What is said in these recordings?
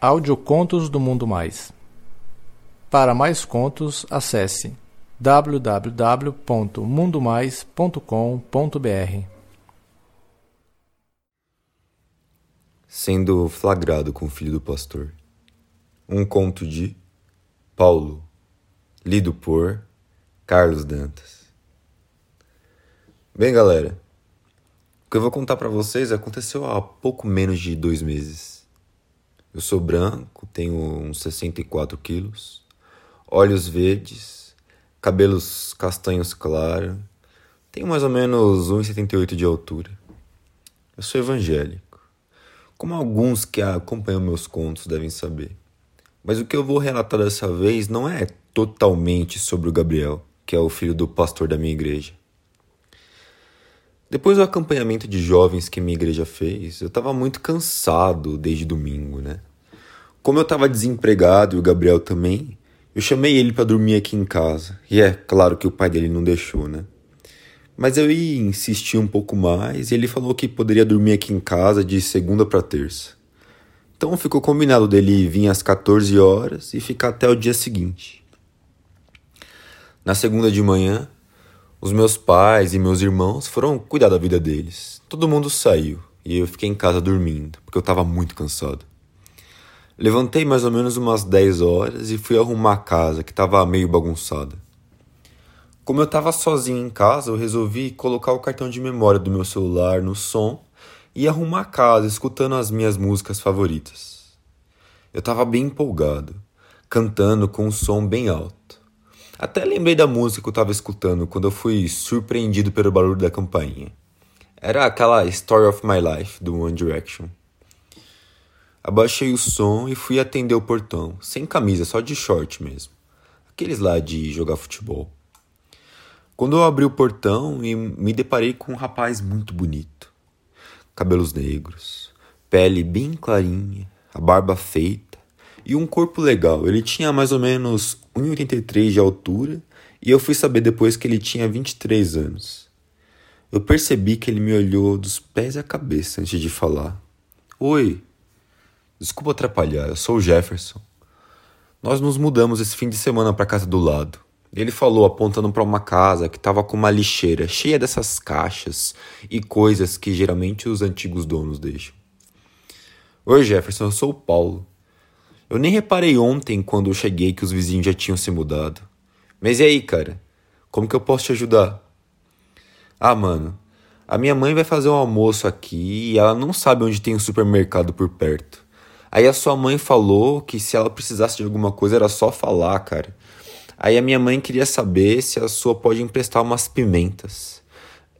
Audiocontos do Mundo Mais. Para mais contos, acesse www.mundomais.com.br. Sendo flagrado com o filho do pastor. Um conto de Paulo, lido por Carlos Dantas. Bem, galera, o que eu vou contar para vocês aconteceu há pouco menos de dois meses. Eu sou branco, tenho uns 64 quilos, olhos verdes, cabelos castanhos claros, tenho mais ou menos 1,78 de altura. Eu sou evangélico, como alguns que acompanham meus contos devem saber. Mas o que eu vou relatar dessa vez não é totalmente sobre o Gabriel, que é o filho do pastor da minha igreja. Depois do acompanhamento de jovens que minha igreja fez, eu estava muito cansado desde domingo, né? Como eu estava desempregado e o Gabriel também, eu chamei ele para dormir aqui em casa. E é claro que o pai dele não deixou, né? Mas eu ia insistir um pouco mais e ele falou que poderia dormir aqui em casa de segunda para terça. Então ficou combinado dele vir às 14 horas e ficar até o dia seguinte. Na segunda de manhã, os meus pais e meus irmãos foram cuidar da vida deles. Todo mundo saiu e eu fiquei em casa dormindo, porque eu estava muito cansado. Levantei mais ou menos umas 10 horas e fui arrumar a casa, que estava meio bagunçada. Como eu estava sozinho em casa, eu resolvi colocar o cartão de memória do meu celular no som e arrumar a casa escutando as minhas músicas favoritas. Eu estava bem empolgado, cantando com um som bem alto. Até lembrei da música que eu estava escutando quando eu fui surpreendido pelo barulho da campainha. Era aquela Story of My Life do One Direction. Abaixei o som e fui atender o portão, sem camisa, só de short mesmo. Aqueles lá de jogar futebol. Quando eu abri o portão e me deparei com um rapaz muito bonito. Cabelos negros, pele bem clarinha, a barba feita e um corpo legal. Ele tinha mais ou menos 1,83 de altura e eu fui saber depois que ele tinha 23 anos. Eu percebi que ele me olhou dos pés à cabeça antes de falar. Oi, desculpa atrapalhar, eu sou o Jefferson. Nós nos mudamos esse fim de semana para casa do lado. Ele falou apontando para uma casa que estava com uma lixeira cheia dessas caixas e coisas que geralmente os antigos donos deixam. Oi, Jefferson, eu sou o Paulo. Eu nem reparei ontem quando eu cheguei que os vizinhos já tinham se mudado. Mas e aí, cara? Como que eu posso te ajudar? Ah, mano, a minha mãe vai fazer um almoço aqui e ela não sabe onde tem um supermercado por perto. Aí a sua mãe falou que se ela precisasse de alguma coisa era só falar, cara. Aí a minha mãe queria saber se a sua pode emprestar umas pimentas.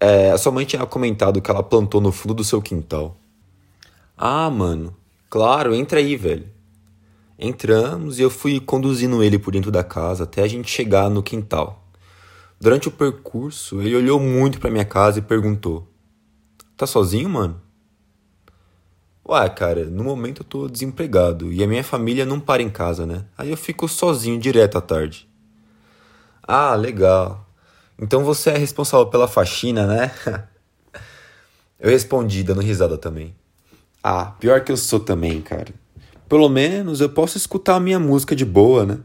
É, a sua mãe tinha comentado que ela plantou no fundo do seu quintal. Ah, mano, claro, entra aí, velho. Entramos e eu fui conduzindo ele por dentro da casa até a gente chegar no quintal. Durante o percurso, ele olhou muito para minha casa e perguntou: Tá sozinho, mano? Ué, cara, no momento eu tô desempregado e a minha família não para em casa, né? Aí eu fico sozinho direto à tarde. Ah, legal. Então você é responsável pela faxina, né? eu respondi, dando risada também. Ah, pior que eu sou também, cara. Pelo menos eu posso escutar a minha música de boa, né?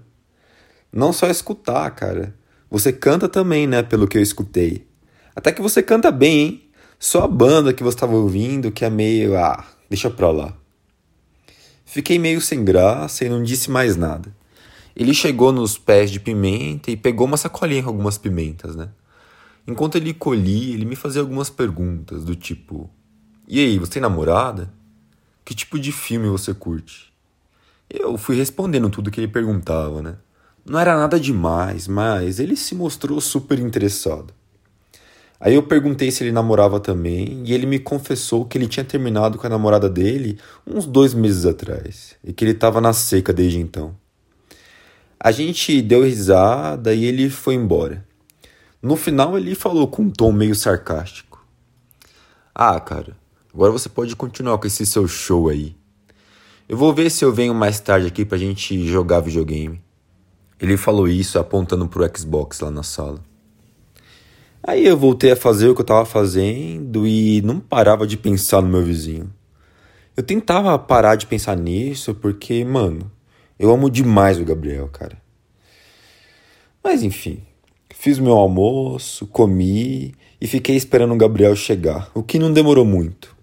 Não só escutar, cara. Você canta também, né? Pelo que eu escutei. Até que você canta bem, hein? Só a banda que você estava ouvindo que é meio. Ah, deixa pra lá. Fiquei meio sem graça e não disse mais nada. Ele chegou nos pés de pimenta e pegou uma sacolinha com algumas pimentas, né? Enquanto ele colhia, ele me fazia algumas perguntas do tipo: E aí, você tem namorada? Que tipo de filme você curte? Eu fui respondendo tudo que ele perguntava, né? Não era nada demais, mas ele se mostrou super interessado. Aí eu perguntei se ele namorava também, e ele me confessou que ele tinha terminado com a namorada dele uns dois meses atrás, e que ele estava na seca desde então. A gente deu risada e ele foi embora. No final ele falou com um tom meio sarcástico: Ah, cara, agora você pode continuar com esse seu show aí. Eu vou ver se eu venho mais tarde aqui pra gente jogar videogame. Ele falou isso apontando pro Xbox lá na sala. Aí eu voltei a fazer o que eu tava fazendo e não parava de pensar no meu vizinho. Eu tentava parar de pensar nisso porque, mano, eu amo demais o Gabriel, cara. Mas enfim, fiz meu almoço, comi e fiquei esperando o Gabriel chegar, o que não demorou muito.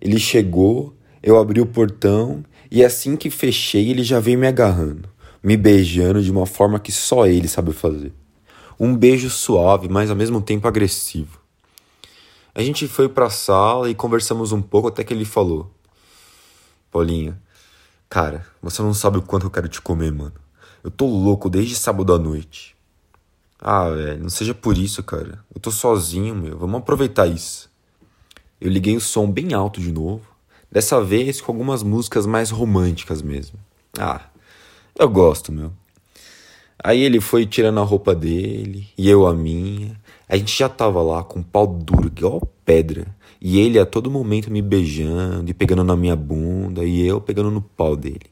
Ele chegou, eu abri o portão e assim que fechei, ele já veio me agarrando, me beijando de uma forma que só ele sabe fazer. Um beijo suave, mas ao mesmo tempo agressivo. A gente foi pra sala e conversamos um pouco até que ele falou: Paulinha, cara, você não sabe o quanto eu quero te comer, mano. Eu tô louco desde sábado à noite. Ah, velho, não seja por isso, cara. Eu tô sozinho, meu. Vamos aproveitar isso. Eu liguei o som bem alto de novo. Dessa vez com algumas músicas mais românticas mesmo. Ah, eu gosto, meu. Aí ele foi tirando a roupa dele, e eu a minha. A gente já tava lá com pau duro, igual pedra. E ele a todo momento me beijando e pegando na minha bunda e eu pegando no pau dele.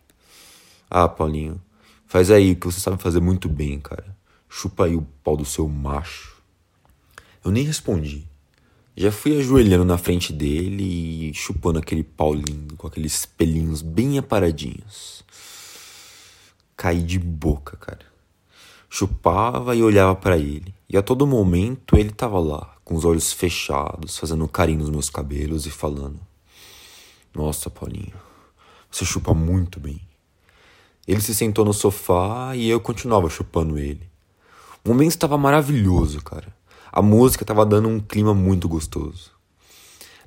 Ah, Paulinho, faz aí que você sabe fazer muito bem, cara. Chupa aí o pau do seu macho. Eu nem respondi. Já fui ajoelhando na frente dele e chupando aquele pau lindo, com aqueles pelinhos bem aparadinhos. Caí de boca, cara. Chupava e olhava para ele. E a todo momento ele tava lá, com os olhos fechados, fazendo carinho nos meus cabelos e falando: Nossa, Paulinho, você chupa muito bem. Ele se sentou no sofá e eu continuava chupando ele. O momento estava maravilhoso, cara. A música estava dando um clima muito gostoso.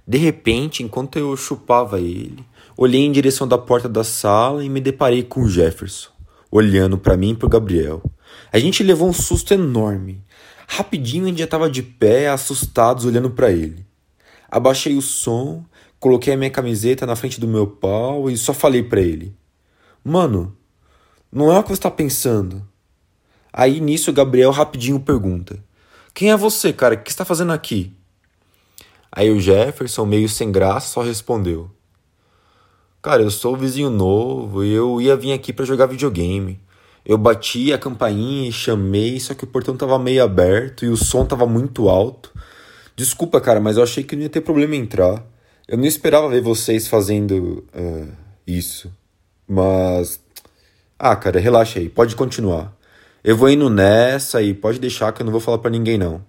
De repente, enquanto eu chupava ele, olhei em direção da porta da sala e me deparei com o Jefferson, olhando para mim e pro Gabriel. A gente levou um susto enorme. Rapidinho a gente já estava de pé, assustados, olhando para ele. Abaixei o som, coloquei a minha camiseta na frente do meu pau e só falei para ele: Mano, não é o que você está pensando. Aí nisso o Gabriel rapidinho pergunta: Quem é você, cara? O que está fazendo aqui? Aí o Jefferson, meio sem graça, só respondeu: Cara, eu sou o vizinho novo e eu ia vir aqui para jogar videogame. Eu bati a campainha e chamei, só que o portão tava meio aberto e o som tava muito alto. Desculpa, cara, mas eu achei que não ia ter problema em entrar. Eu não esperava ver vocês fazendo uh, isso. Mas. Ah, cara, relaxa aí, pode continuar. Eu vou indo nessa e pode deixar que eu não vou falar para ninguém não.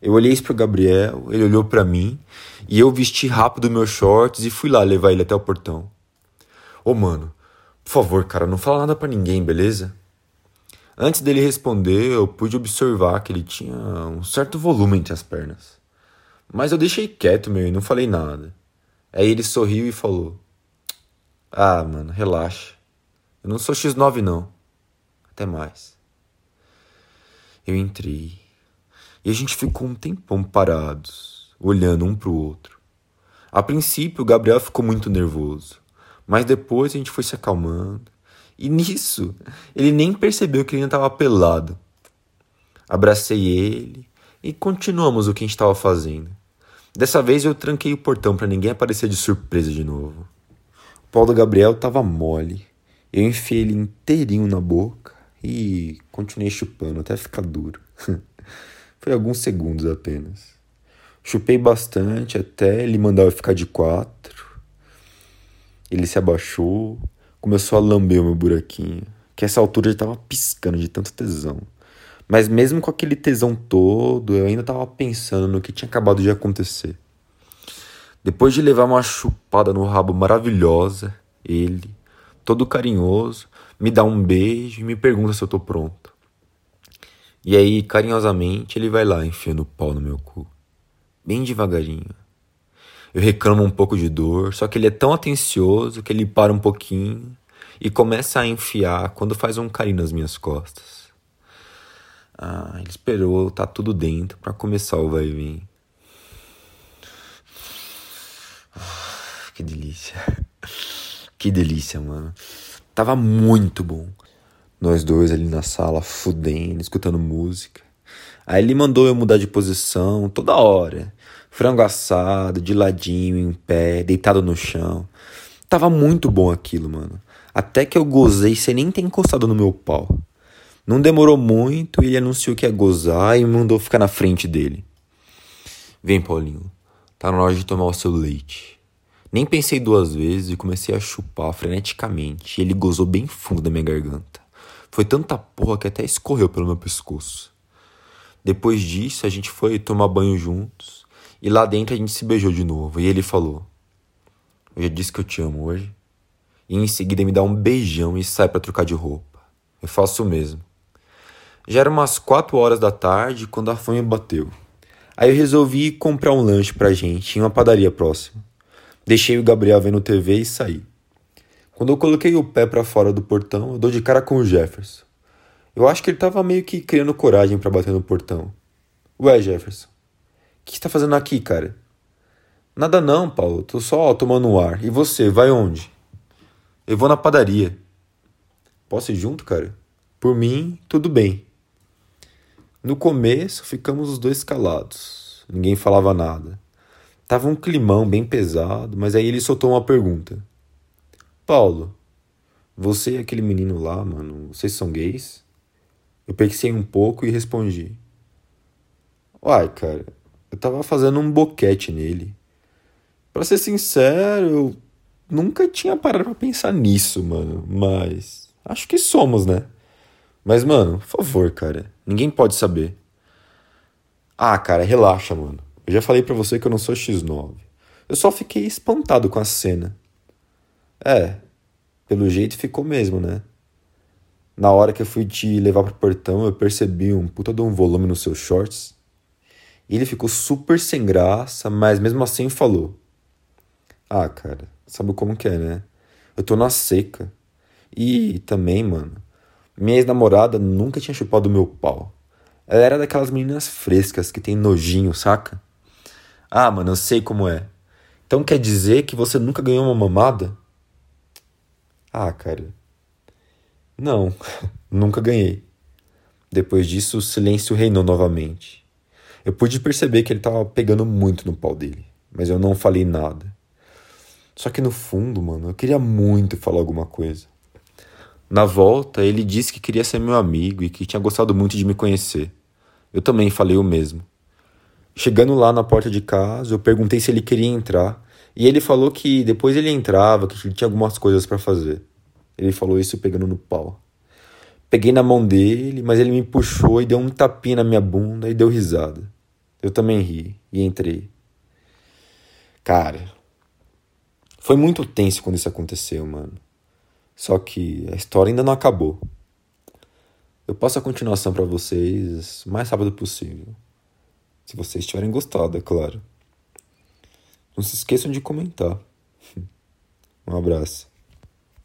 Eu olhei isso pro Gabriel, ele olhou para mim e eu vesti rápido meus shorts e fui lá levar ele até o portão. Ô, mano, por favor, cara, não fala nada para ninguém, beleza? Antes dele responder, eu pude observar que ele tinha um certo volume entre as pernas. Mas eu deixei quieto, meu, e não falei nada. Aí ele sorriu e falou: Ah, mano, relaxa. Eu não sou X9, não. Até mais. Eu entrei. E a gente ficou um tempão parados, olhando um pro outro. A princípio, o Gabriel ficou muito nervoso. Mas depois a gente foi se acalmando. E nisso, ele nem percebeu que ele ainda estava pelado. Abracei ele e continuamos o que a gente estava fazendo. Dessa vez eu tranquei o portão para ninguém aparecer de surpresa de novo. O pau do Gabriel estava mole. Eu enfiei ele inteirinho na boca e continuei chupando até ficar duro. Foi alguns segundos apenas. Chupei bastante até ele mandar eu ficar de quatro. Ele se abaixou, começou a lamber o meu buraquinho, que essa altura já estava piscando de tanto tesão. Mas mesmo com aquele tesão todo, eu ainda estava pensando no que tinha acabado de acontecer. Depois de levar uma chupada no rabo maravilhosa, ele, todo carinhoso, me dá um beijo e me pergunta se eu tô pronto. E aí, carinhosamente, ele vai lá enfiando o pau no meu cu, bem devagarinho. Eu reclamo um pouco de dor, só que ele é tão atencioso que ele para um pouquinho e começa a enfiar quando faz um carinho nas minhas costas. Ah, ele esperou tá tudo dentro para começar o vai e vem. Ah, que delícia. Que delícia, mano. Tava muito bom. Nós dois ali na sala, fudendo, escutando música. Aí ele mandou eu mudar de posição toda hora. Frango assado, de ladinho, em pé, deitado no chão. Tava muito bom aquilo, mano. Até que eu gozei sem nem ter encostado no meu pau. Não demorou muito ele anunciou que ia gozar e mandou ficar na frente dele. Vem, Paulinho. Tá na hora de tomar o seu leite. Nem pensei duas vezes e comecei a chupar freneticamente. Ele gozou bem fundo da minha garganta. Foi tanta porra que até escorreu pelo meu pescoço. Depois disso, a gente foi tomar banho juntos. E lá dentro a gente se beijou de novo. E ele falou: Eu já disse que eu te amo hoje. E em seguida me dá um beijão e sai para trocar de roupa. Eu faço o mesmo. Já era umas quatro horas da tarde quando a fome bateu. Aí eu resolvi comprar um lanche pra gente em uma padaria próxima. Deixei o Gabriel vendo TV e saí. Quando eu coloquei o pé para fora do portão, eu dou de cara com o Jefferson. Eu acho que ele tava meio que criando coragem para bater no portão. Ué, Jefferson, o que você tá fazendo aqui, cara? Nada não, Paulo. Tô só tomando um ar. E você, vai onde? Eu vou na padaria. Posso ir junto, cara? Por mim, tudo bem. No começo, ficamos os dois calados. Ninguém falava nada. Tava um climão bem pesado, mas aí ele soltou uma pergunta. Paulo, você e aquele menino lá, mano, vocês são gays? Eu pensei um pouco e respondi. Uai, cara, eu tava fazendo um boquete nele. Pra ser sincero, eu nunca tinha parado pra pensar nisso, mano. Mas acho que somos, né? Mas, mano, por favor, cara, ninguém pode saber. Ah, cara, relaxa, mano. Eu já falei para você que eu não sou X9. Eu só fiquei espantado com a cena. É, pelo jeito ficou mesmo, né? Na hora que eu fui te levar pro portão, eu percebi um puta de um volume nos seus shorts. E ele ficou super sem graça, mas mesmo assim falou: Ah, cara, sabe como que é, né? Eu tô na seca. E também, mano, minha ex-namorada nunca tinha chupado meu pau. Ela era daquelas meninas frescas que tem nojinho, saca? Ah, mano, eu sei como é. Então quer dizer que você nunca ganhou uma mamada? Ah, cara. Não, nunca ganhei. Depois disso, o silêncio reinou novamente. Eu pude perceber que ele estava pegando muito no pau dele, mas eu não falei nada. Só que no fundo, mano, eu queria muito falar alguma coisa. Na volta, ele disse que queria ser meu amigo e que tinha gostado muito de me conhecer. Eu também falei o mesmo. Chegando lá na porta de casa, eu perguntei se ele queria entrar. E ele falou que depois ele entrava, que ele tinha algumas coisas para fazer. Ele falou isso pegando no pau. Peguei na mão dele, mas ele me puxou e deu um tapinha na minha bunda e deu risada. Eu também ri e entrei. Cara, foi muito tenso quando isso aconteceu, mano. Só que a história ainda não acabou. Eu passo a continuação para vocês o mais rápido possível. Se vocês tiverem gostado, é claro. Não se esqueçam de comentar. Um abraço.